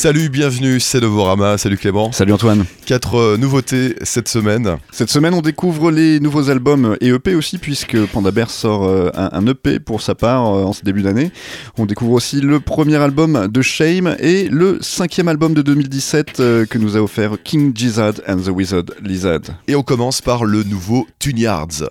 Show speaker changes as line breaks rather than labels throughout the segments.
Salut, bienvenue, c'est Novorama, salut Clément.
Salut Antoine.
Quatre euh, nouveautés cette semaine.
Cette semaine, on découvre les nouveaux albums et EP aussi, puisque Panda Bear sort euh, un, un EP pour sa part euh, en ce début d'année. On découvre aussi le premier album de Shame et le cinquième album de 2017 euh, que nous a offert King Gizzard and the Wizard Lizard.
Et on commence par le nouveau Tunyards.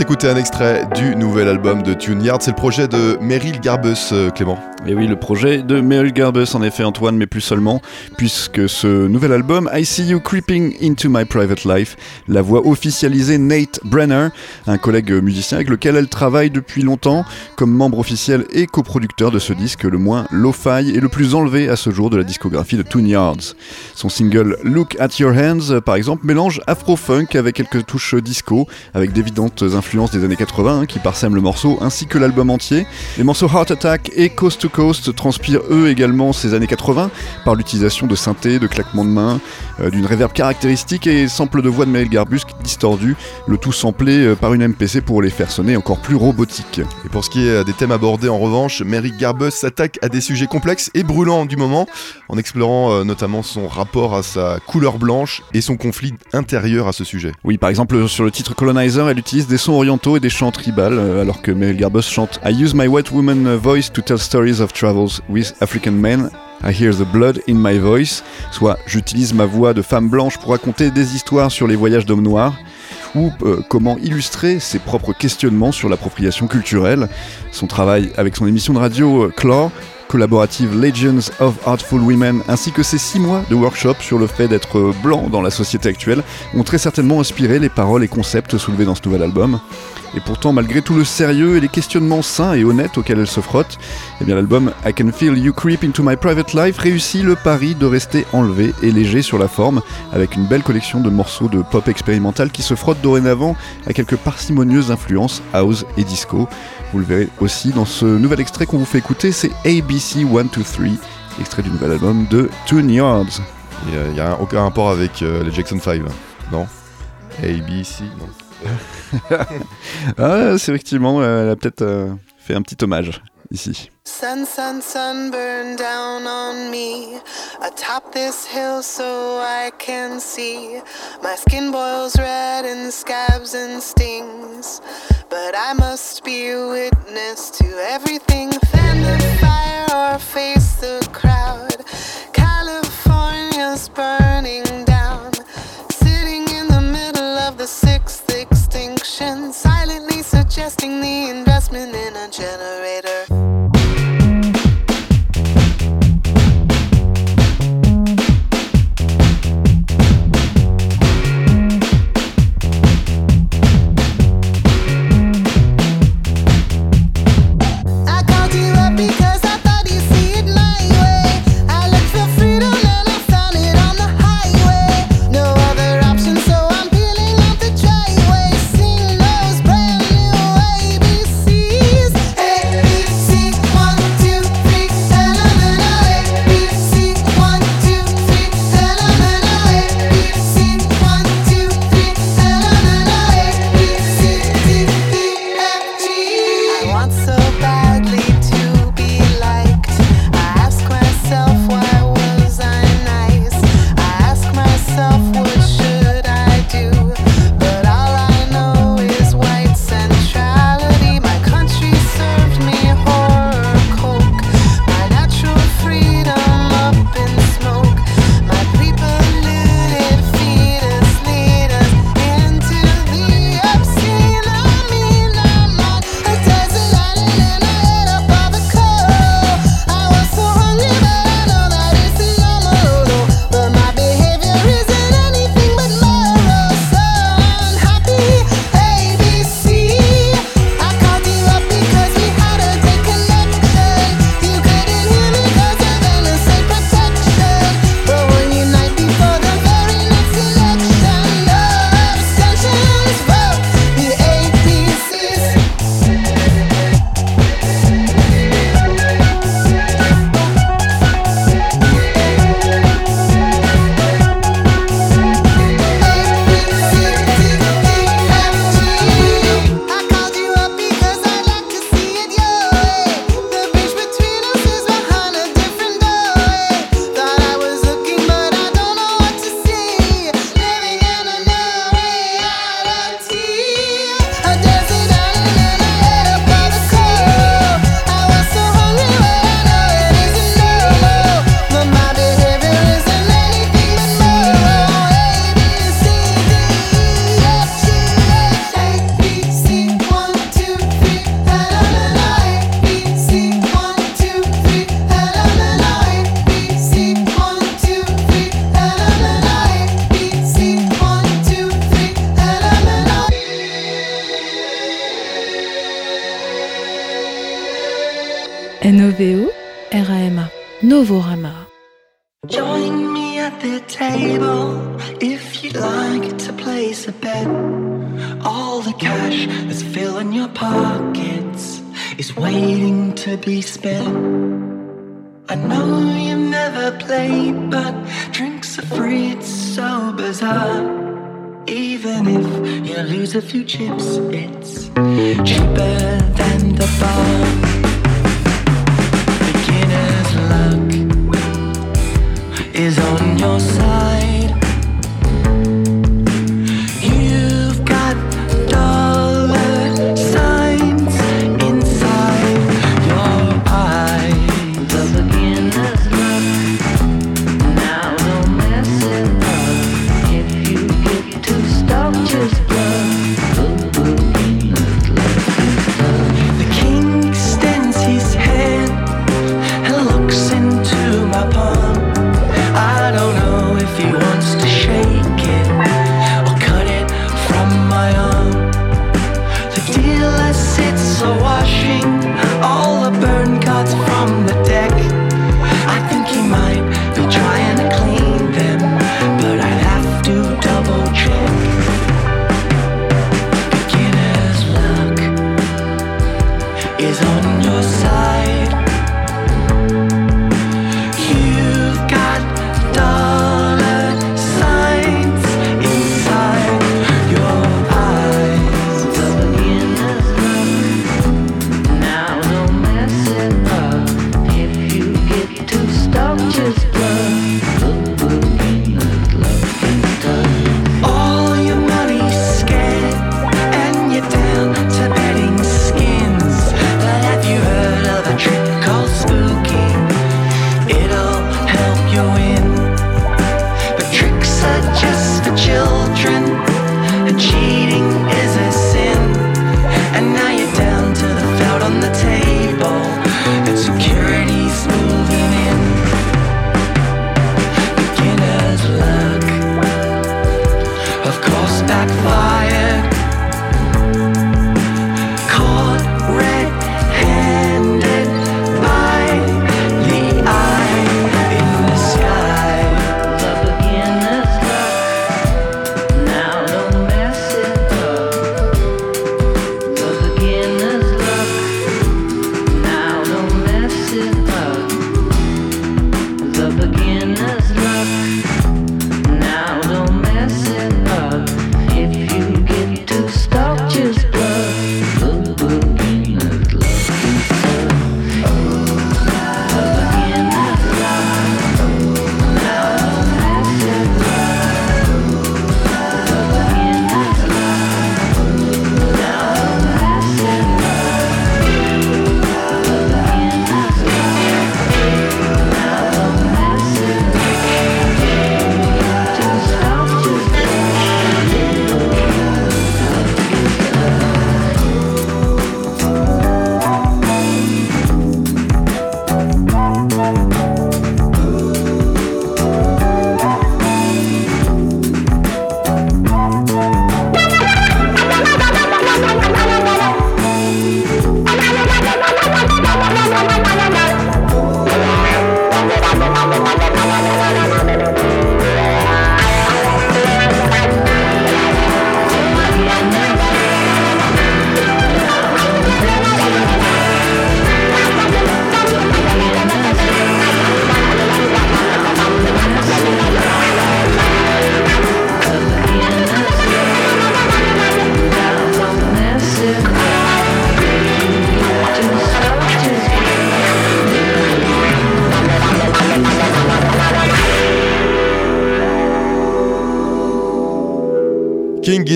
S'écouter un extrait du nouvel album de Tunyards. C'est le projet de Meryl Garbus, euh, Clément.
Et oui, le projet de Meryl Garbus, en effet, Antoine, mais plus seulement, puisque ce nouvel album, I See You Creeping Into My Private Life, la voix officialisée Nate Brenner, un collègue musicien avec lequel elle travaille depuis longtemps, comme membre officiel et coproducteur de ce disque, le moins lo-fi et le plus enlevé à ce jour de la discographie de Toon Yards. Son single Look at Your Hands, par exemple, mélange afro-funk avec quelques touches disco, avec d'évidentes influences des années 80 hein, qui parsèment le morceau, ainsi que l'album entier. Les morceaux Heart Attack et Coast to Coast transpirent eux également ces années 80 par l'utilisation de synthés, de claquements de mains, euh, d'une réverb caractéristique et sample de voix de Maël Garbus distordu, le tout samplé euh, par une MPC pour les faire sonner encore plus robotiques.
Et pour ce qui est des thèmes abordés en revanche, Merrick Garbus s'attaque à des sujets complexes et brûlants du moment, en explorant euh, notamment son rapport à sa couleur blanche et son conflit intérieur à ce sujet.
Oui, par exemple sur le titre Colonizer, elle utilise des sons et des chants tribales, euh, alors que Mel Garbus chante I use my white woman voice to tell stories of travels with African men. I hear the blood in my voice, soit j'utilise ma voix de femme blanche pour raconter des histoires sur les voyages d'hommes noirs ou euh, comment illustrer ses propres questionnements sur l'appropriation culturelle. Son travail avec son émission de radio euh, collaborative Legends of Artful Women, ainsi que ses six mois de workshop sur le fait d'être blanc dans la société actuelle, ont très certainement inspiré les paroles et concepts soulevés dans ce nouvel album. Et pourtant, malgré tout le sérieux et les questionnements sains et honnêtes auxquels elle se frotte, eh bien l'album I Can Feel You Creep Into My Private Life réussit le pari de rester enlevé et léger sur la forme, avec une belle collection de morceaux de pop expérimental qui se frottent dorénavant à quelques parcimonieuses influences house et disco. Vous le verrez aussi dans ce nouvel extrait qu'on vous fait écouter, c'est ABC 123, extrait du nouvel album de Toon Yards.
Il n'y a, aucun rapport avec euh, les Jackson 5, non? ABC, non.
Ah, c'est effectivement, euh, elle a peut-être euh, fait un petit hommage ici.
Sun, sun, sun burn down on me atop this hill so I can see. My skin boils red and scabs and stings, but I must be witness to everything. Fan the fire or face the crowd. California's burning down, the sixth extinction, silently suggesting the investment in a generator.
Novorama
Join me at the table if you'd like to place a bet. All the cash that's filling your pockets is waiting to be spent. I know you've never played, but drinks are free, it's so bizarre. Even if you lose a few chips, it's cheaper than the bar. Luck is on your side.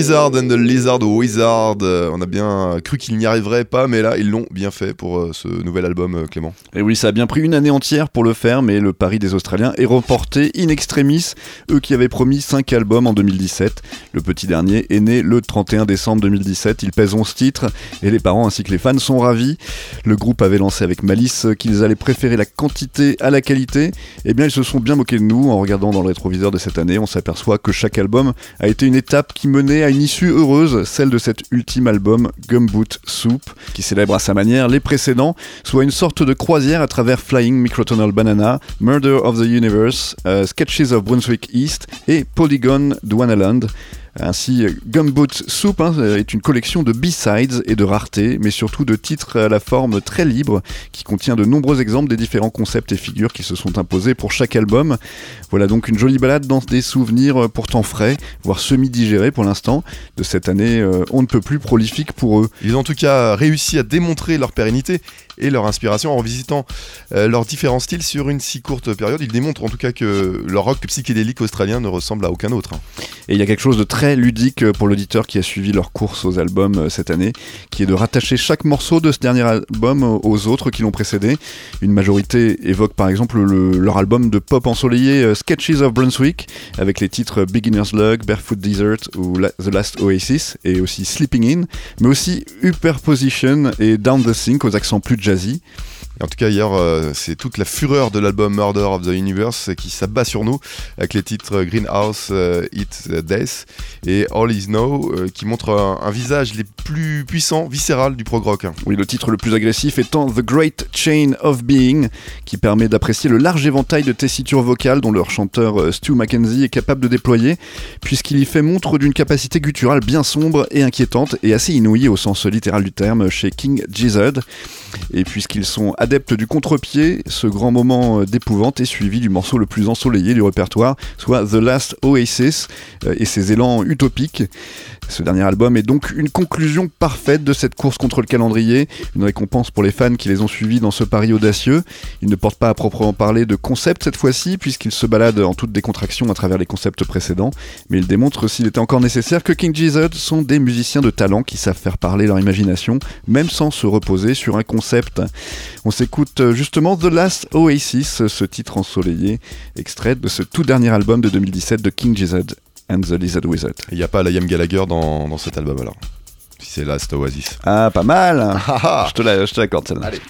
Gizzard and the Lizard Wizard. Euh, on a bien cru qu'ils n'y arriveraient pas, mais là, ils l'ont bien fait pour euh, ce nouvel album, euh, Clément.
Et oui, ça a bien pris une année entière pour le faire, mais le pari des Australiens est reporté in extremis, eux qui avaient promis 5 albums en 2017. Le petit dernier est né le 31 décembre 2017, il pèse 11 titres, et les parents ainsi que les fans sont ravis. Le groupe avait lancé avec malice qu'ils allaient préférer la quantité à la qualité. Eh bien, ils se sont bien moqués de nous en regardant dans le rétroviseur de cette année. On s'aperçoit que chaque album a été une étape qui menait à une issue heureuse, celle de cet ultime album Gumboot Soup, qui célèbre à sa manière les précédents, soit une sorte de croisière à travers Flying Microtonal Banana, Murder of the Universe, euh, Sketches of Brunswick East et Polygon Dwanaland. Ainsi, Gumboot Soup hein, est une collection de B-sides et de raretés, mais surtout de titres à la forme très libre, qui contient de nombreux exemples des différents concepts et figures qui se sont imposés pour chaque album. Voilà donc une jolie balade dans des souvenirs pourtant frais, voire semi-digérés pour l'instant, de cette année euh, on ne peut plus prolifique pour eux.
Ils ont en tout cas réussi à démontrer leur pérennité et leur inspiration en revisitant euh, leurs différents styles sur une si courte période. Ils démontrent en tout cas que leur rock psychédélique australien ne ressemble à aucun autre. hein.
Et il y a quelque chose de très ludique euh, pour l'auditeur qui a suivi leur course aux albums euh, cette année, qui est de rattacher chaque morceau de ce dernier album aux autres qui l'ont précédé. Une majorité évoque par exemple le- leur album de pop ensoleillé Sketches of Brunswick, avec les titres Beginner's Luck, Barefoot Desert ou The Last Oasis, et aussi Sleeping In, mais aussi Superposition et Down the Sink aux accents plus jazzy.
En tout cas, hier, euh, c'est toute la fureur de l'album Murder of the Universe qui s'abat sur nous avec les titres Greenhouse, euh, It Death et All Is Now euh, qui montrent un, visage les plus puissants, viscéral du prog rock.
Oui, le titre le plus agressif étant The Great Chain of Being, qui permet d'apprécier le large éventail de tessitures vocales dont leur chanteur euh, Stu Mackenzie est capable de déployer, puisqu'il y fait montre d'une capacité gutturale bien sombre et inquiétante, et assez inouïe au sens littéral du terme chez King Gizzard. Et puisqu'ils sont adeptes du contre-pied, ce grand moment euh, d'épouvante est suivi du morceau le plus ensoleillé du répertoire, soit The Last Oasis, euh, et ses élans utopiques. Ce dernier album est donc une conclusion parfaite de cette course contre le calendrier, une récompense pour les fans qui les ont suivis dans ce pari audacieux. Il ne porte pas à proprement parler de concept cette fois-ci, puisqu'il se balade en toute décontraction à travers les concepts précédents, mais il démontre, s'il était encore nécessaire, que King Gizzard sont des musiciens de talent qui savent faire parler leur imagination, même sans se reposer sur un concept. On s'écoute euh, justement The Last Oasis, ce titre ensoleillé, extrait de ce tout dernier album de 2017 de King Gizzard and the Lizard Wizard.
Il n'y a pas Liam Gallagher dans, dans cet album alors. Si c'est Last Oasis.
Ah, pas mal
Ah, ah.
La- je te l'accorde celle-là.
Allez.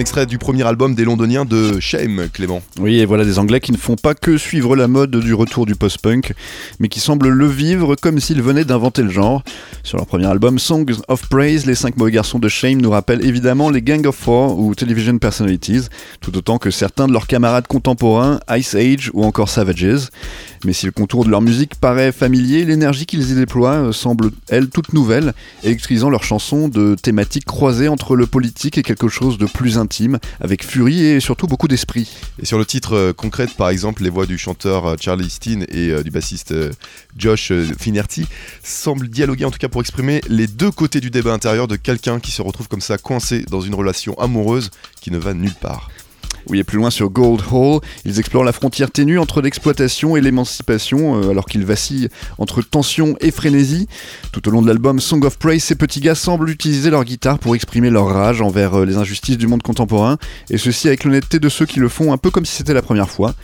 Extrait du premier album des Londoniens de Shame, Clément.
Oui, et voilà des Anglais qui ne font pas que suivre la mode du retour du post-punk, mais qui semblent le vivre comme s'ils venaient d'inventer le genre. Sur leur premier album Songs of Praise, les cinq mauvais garçons de Shame nous rappellent évidemment les Gang of Four ou Television Personalities, tout autant que certains de leurs camarades contemporains, Ice Age ou encore Savages. Mais si le contour de leur musique paraît familier, l'énergie qu'ils y déploient euh, semble, elle, toute nouvelle, électrisant leurs chansons de thématiques croisées entre le politique et quelque chose de plus avec furie et surtout beaucoup d'esprit.
Et sur le titre euh, concrète, par exemple, les voix du chanteur euh, Charlie Steen et euh, du bassiste Josh Finerty semblent dialoguer, en tout cas pour exprimer les deux côtés du débat intérieur de quelqu'un qui se retrouve comme ça coincé dans une relation amoureuse qui ne va nulle part.
Oui, et plus loin sur Gold Hall, ils explorent la frontière ténue entre l'exploitation et l'émancipation, euh, alors qu'ils vacillent entre tension et frénésie. Tout au long de l'album Song of Praise, ces petits gars semblent utiliser leur guitare pour exprimer leur rage envers euh, les injustices du monde contemporain, et ceci avec l'honnêteté de ceux qui le font un peu comme si c'était la première fois.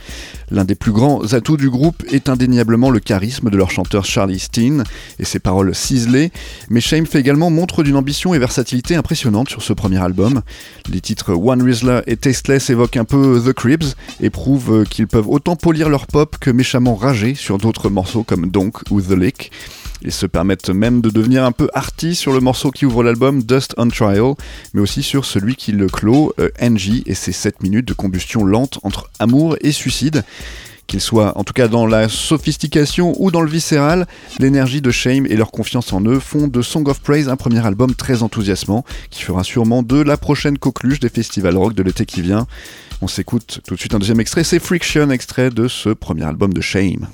L'un des plus grands atouts du groupe est indéniablement le charisme de leur chanteur Charlie Steen et ses paroles ciselées, mais Shame fait également montre d'une ambition et versatilité impressionnante sur ce premier album. Les titres One Rizzler et Tasteless évoquent un peu The Cribs et prouvent euh, qu'ils peuvent autant polir leur pop que méchamment rager sur d'autres morceaux comme Donk ou The Lick.
Ils se permettent même de devenir un peu arty sur le morceau qui ouvre l'album Dust on Trial, mais aussi sur celui qui le clôt, euh, Angie, et ses 7 minutes de combustion lente entre amour et suicide. Qu'ils soient en tout cas dans la sophistication ou dans le viscéral, l'énergie de Shame et leur confiance en eux font de Song of Praise un premier album très enthousiasmant qui fera sûrement de la prochaine coqueluche des festivals rock de l'été qui vient. On s'écoute tout de suite un deuxième extrait, c'est Friction, extrait de ce premier album de Shame.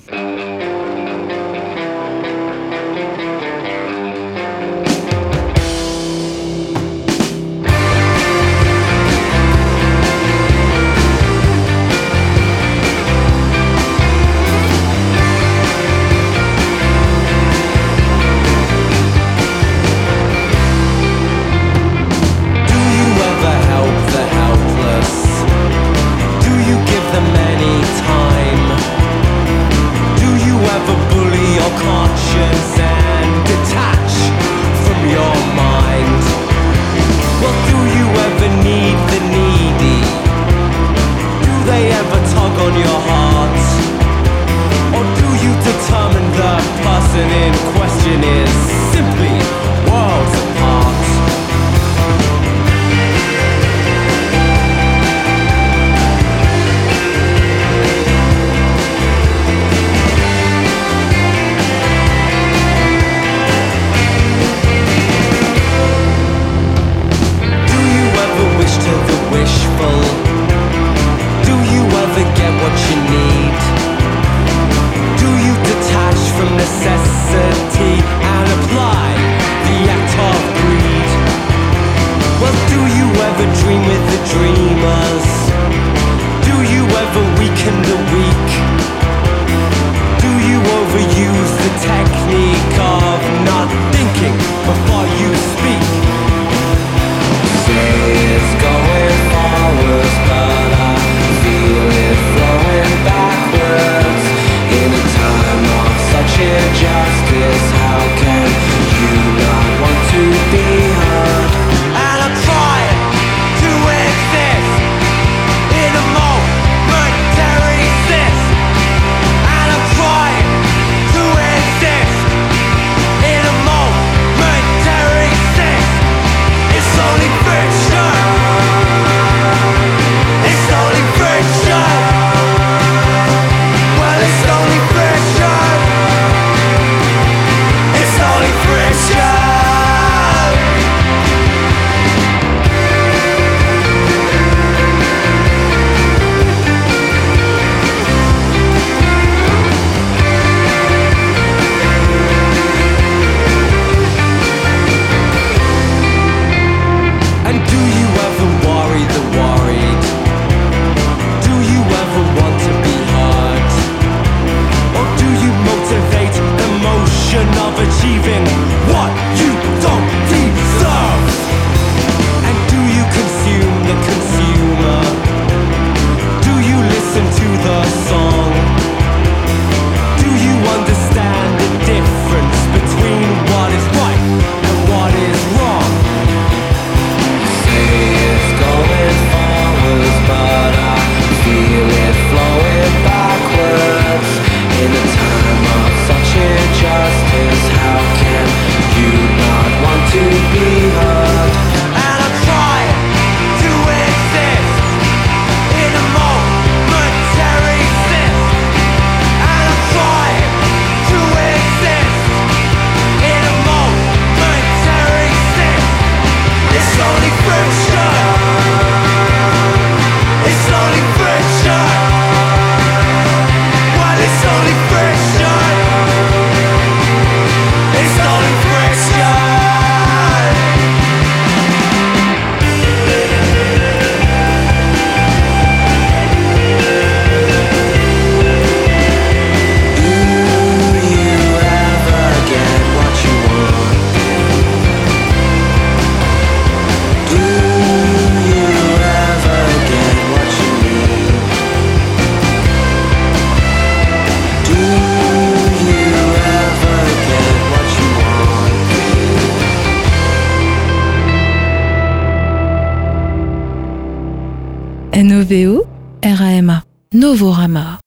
Novorama.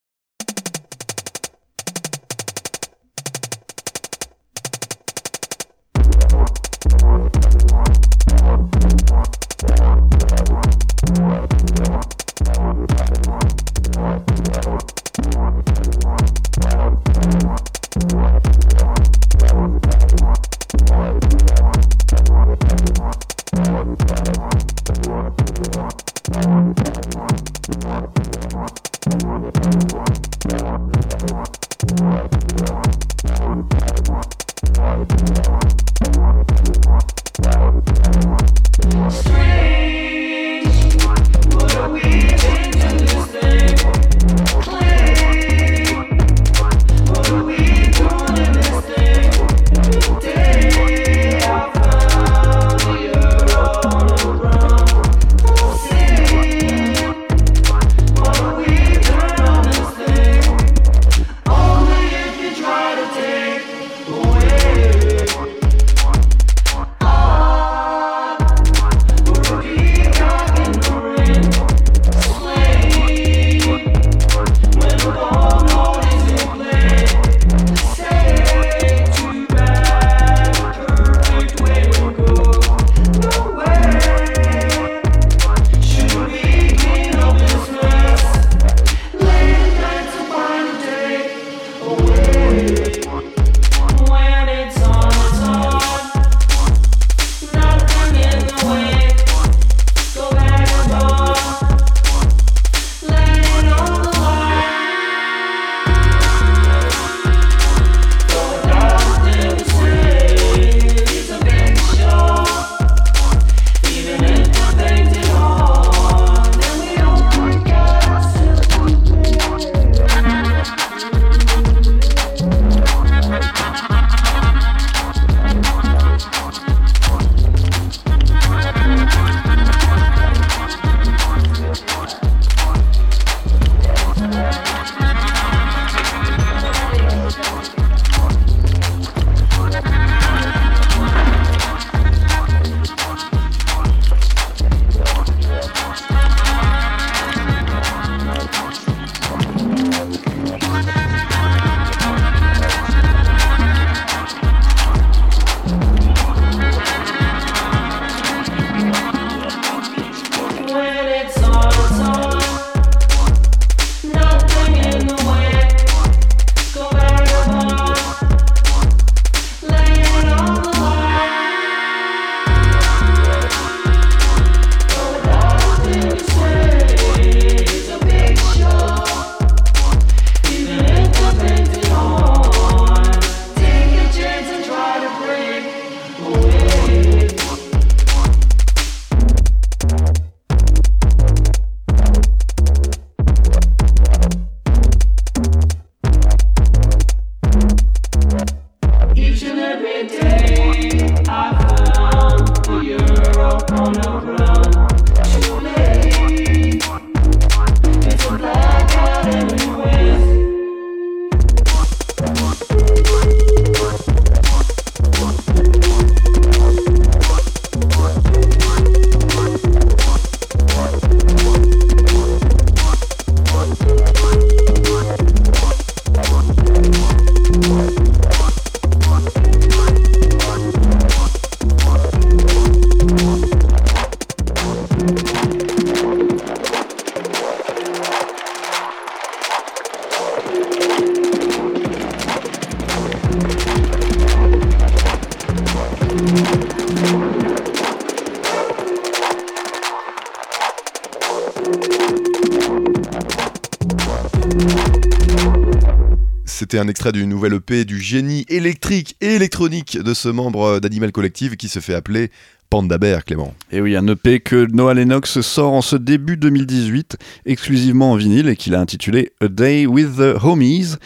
C'était un extrait d'une nouvelle EP du génie électrique et électronique de ce membre d'Animal Collective qui se fait appeler Panda Bear, Clément.
Et oui, un EP que Noah Lennox sort en ce début 2018, exclusivement en vinyle, et qu'il a intitulé A Day with the Homies.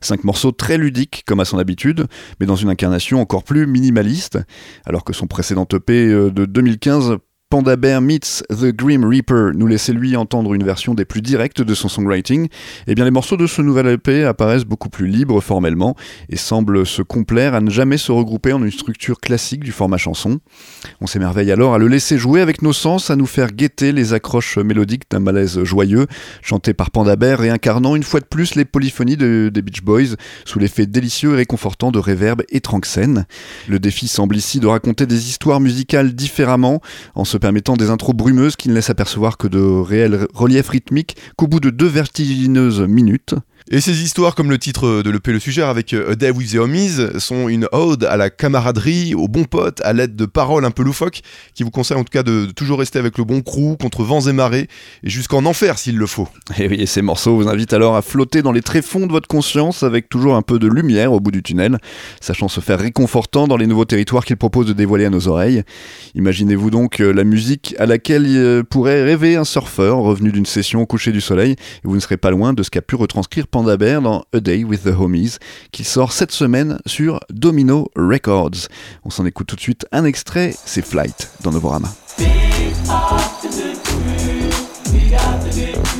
Cinq morceaux très ludiques, comme à son habitude, mais dans une incarnation encore plus minimaliste, alors que son précédent EP euh, de 2015 Panda Bear meets The Grim Reaper nous laissait lui entendre une version des plus directes de son songwriting, eh bien les morceaux de ce nouvel EP apparaissent beaucoup plus libres formellement et semblent se complaire à ne jamais se regrouper en une structure classique du format chanson. On s'émerveille alors à le laisser jouer avec nos sens, à nous faire guetter les accroches mélodiques d'un malaise joyeux, chanté par Panda Bear et incarnant une fois de plus les polyphonies de- des Beach Boys sous l'effet délicieux et réconfortant de réverb et tranxène. Le défi semble ici de raconter des histoires musicales différemment, en se permettant des intros brumeuses qui ne laissent apercevoir que de réels reliefs rythmiques qu'au bout de deux vertigineuses minutes.
Et ces histoires, comme le titre de l'EP le suggère avec euh, A Day with the Homies, sont une ode à la camaraderie, aux bons potes, à l'aide de paroles un peu loufoques, qui vous conseillent en tout cas de, toujours rester avec le bon crew, contre vents et marées, et jusqu'en enfer s'il le faut.
Et oui, et ces morceaux vous invitent alors à flotter dans les tréfonds de votre conscience avec toujours un peu de lumière au bout du tunnel, sachant se faire réconfortant dans les nouveaux territoires qu'ils proposent de dévoiler à nos oreilles. Imaginez-vous donc euh, la musique à laquelle euh, pourrait rêver un surfeur revenu d'une session au coucher du soleil, et vous ne serez pas loin de ce qu'a pu retranscrire Panda dans A Day with the Homies, qui sort cette semaine sur Domino Records. On s'en écoute tout de suite un extrait, c'est Flight dans Novorama.
So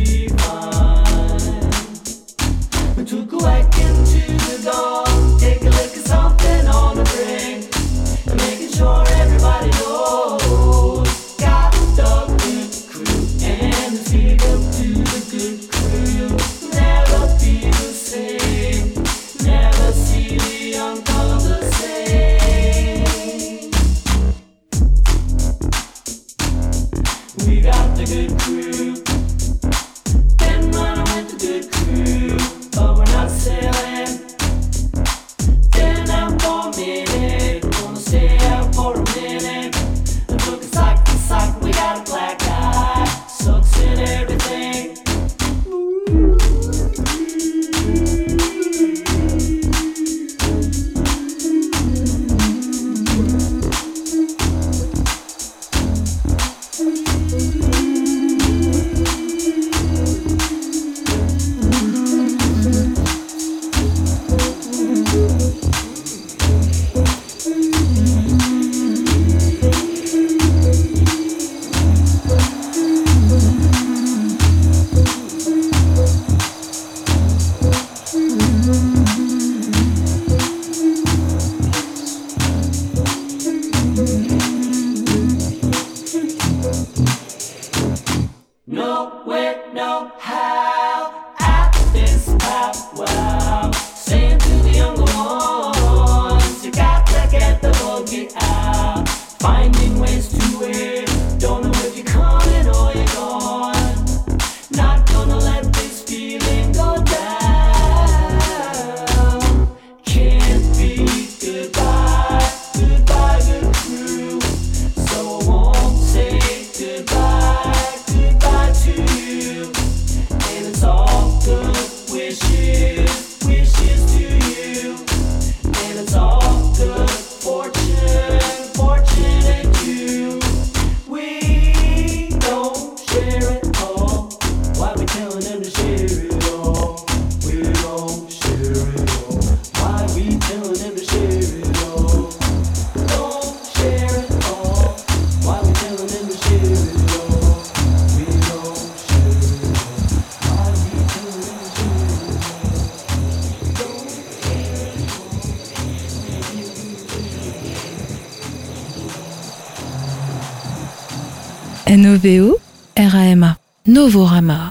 Novorama
Thank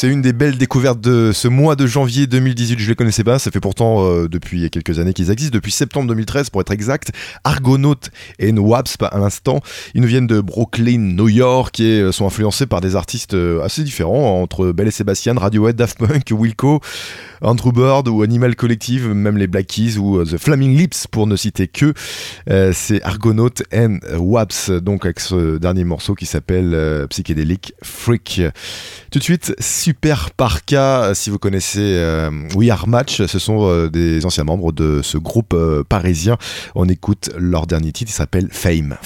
C'est une des belles découvertes de ce mois de janvier 2018. Je les connaissais pas. Ça fait pourtant euh, depuis quelques années qu'ils existent, depuis septembre 2013 pour être exact. Argonaut et No Waps à l'instant. Ils nous viennent de Brooklyn, New York et euh, sont influencés par des artistes euh, assez différents entre Belle et Sébastien, Radiohead, Daft Punk, Wilco, Andrew Bird ou Animal Collective, même les Black Keys ou The Flaming Lips pour ne citer que. Euh, c'est Argonaut and Waps, donc avec ce dernier morceau qui s'appelle Psychedelic Freak. Tout de suite, Super Parka, si vous connaissez euh, We Are Match, ce sont euh, des anciens membres de ce groupe euh, parisien. On écoute leur dernier titre, il s'appelle Fame.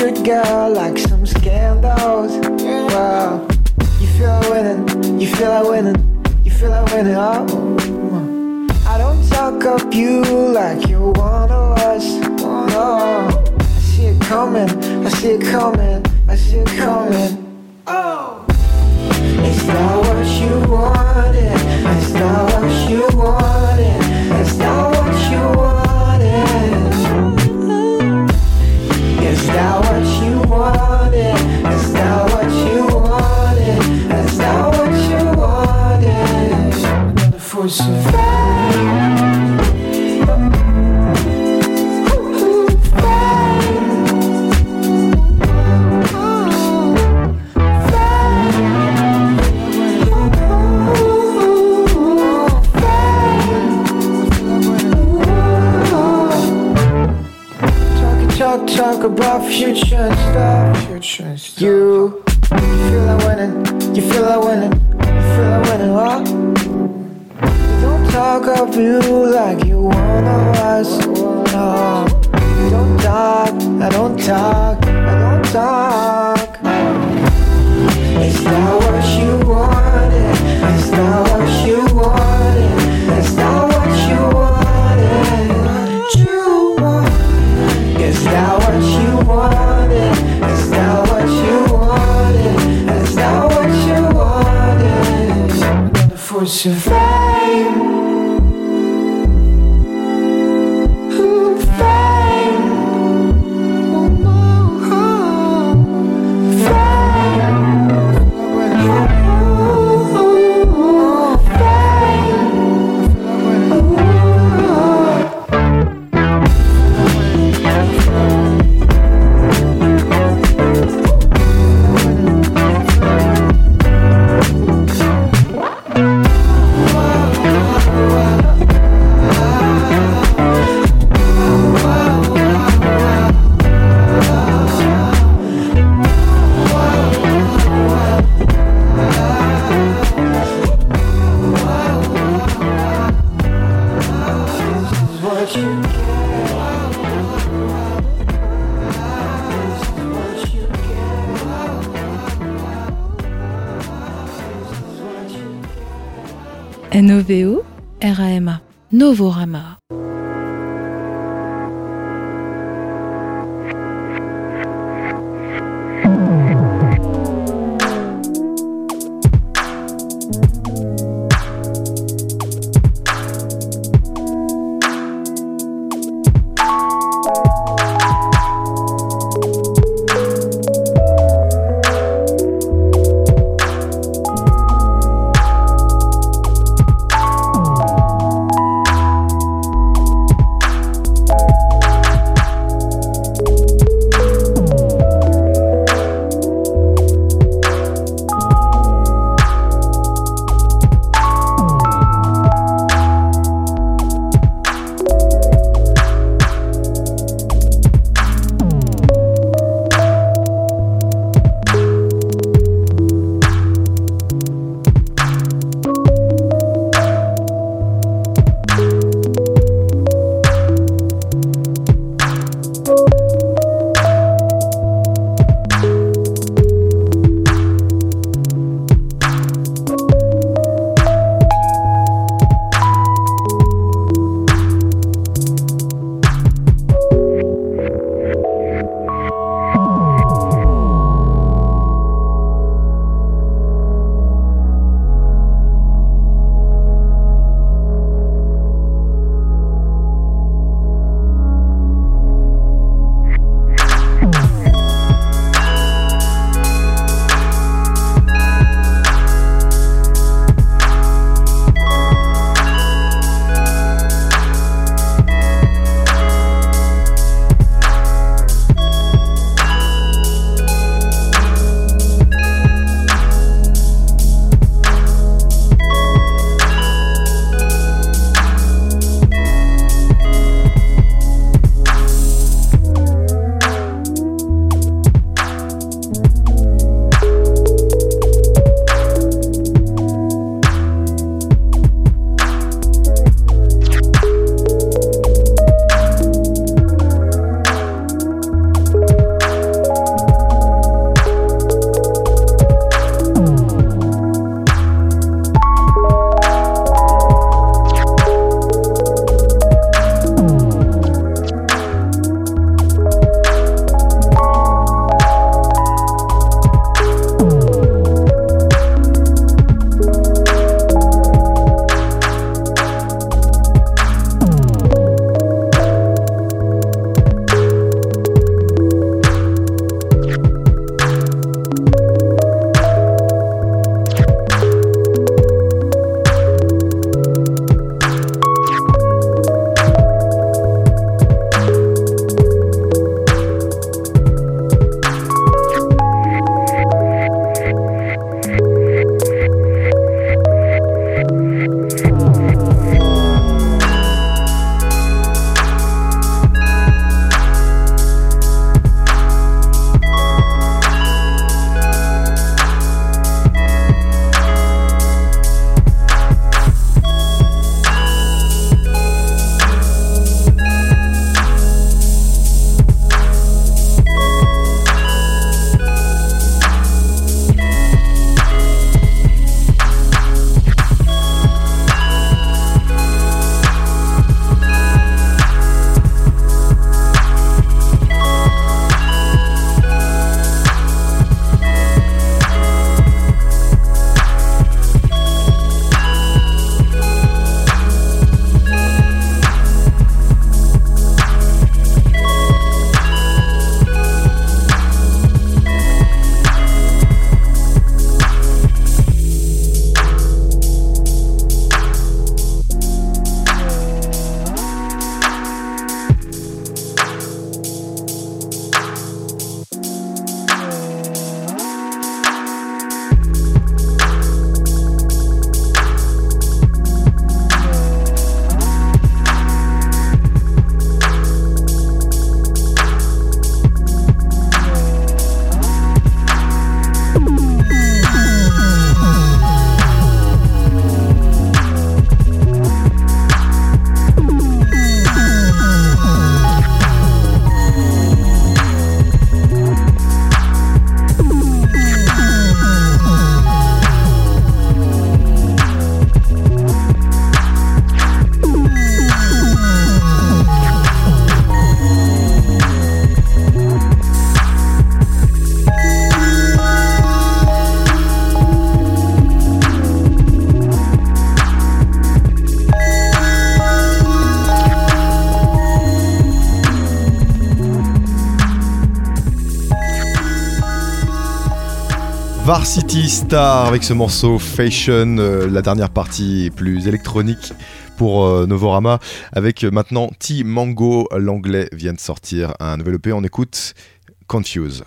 Cute girl, like some scandals. Wow. You feel like winning, you feel like winning, you feel like winning. Oh. I don't talk up you like you're one of us. No. I see it coming, I see it coming, I see it coming. Oh. it's not what you wanted? it's not what you wanted? Force of Talk, talk, talk about future and stuff. Future and stuff. You, you feel like winning. You feel like winning. You feel like winning, huh? Talk of you like you one of us. No, you don't talk. I don't talk. I don't talk. Is that what you wanted? Is that what you wanted? Is that what you wanted? You wanted. Is that what you wanted? Is that what you wanted? Is that what you wanted? Another force
Novorama
Varsity Star avec ce morceau Fashion, euh, la dernière partie plus électronique pour euh, Novorama, avec euh, maintenant T Mango, l'anglais vient de sortir un nouvel EP, on écoute Confuse.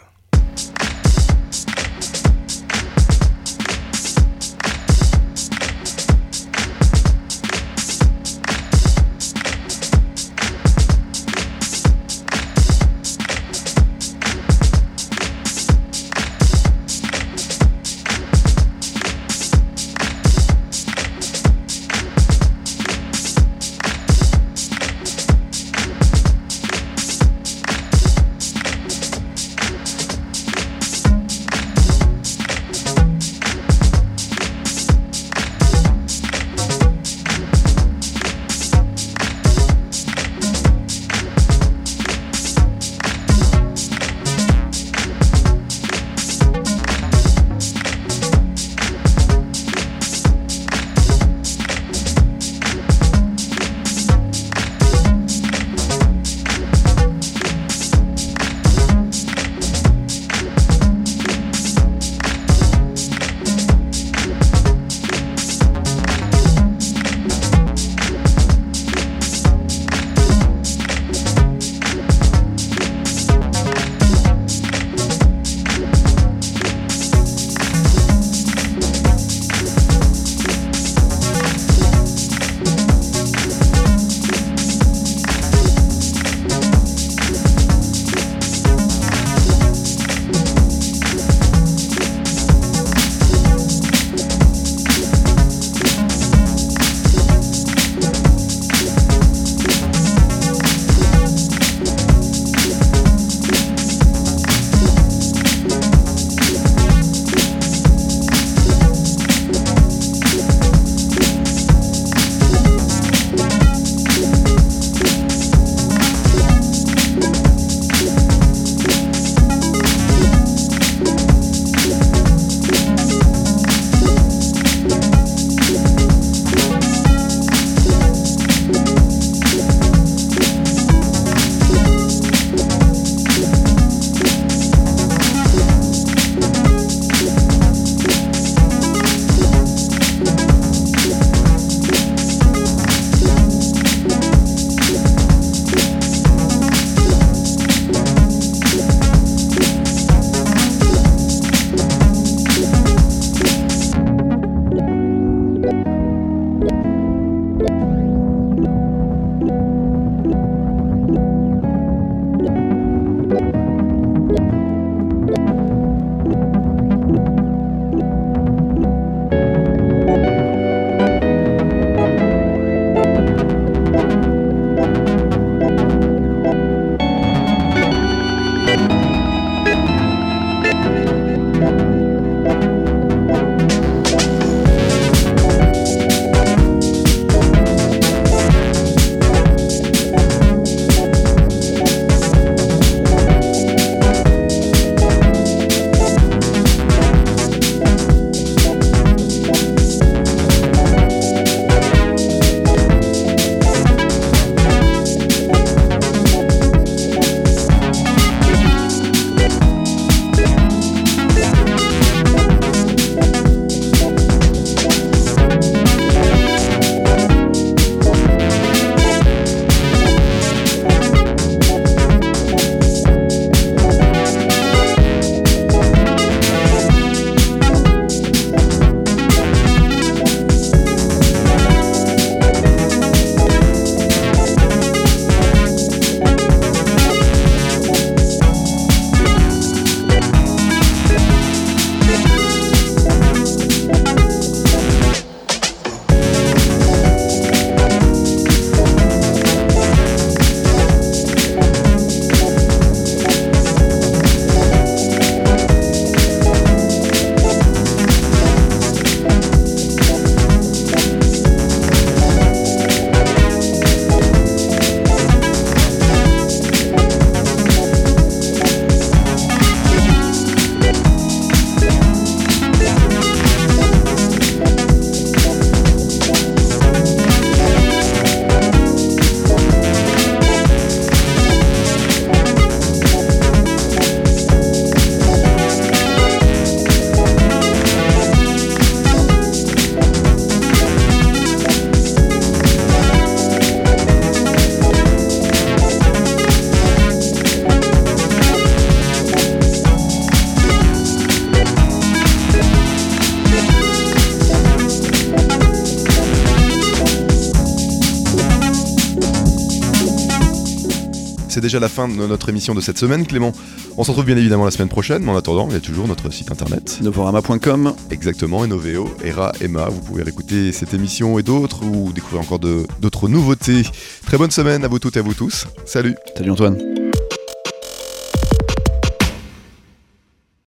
Déjà la fin de notre émission de cette semaine, Clément. On se retrouve bien évidemment la semaine prochaine, mais en attendant, il y a toujours notre site internet.
Novorama.com.
Exactement, et Noveo, Era, Emma. Vous pouvez réécouter cette émission et d'autres ou découvrir encore d'autres nouveautés. Très bonne semaine à vous toutes et à vous tous. Salut
Salut Antoine.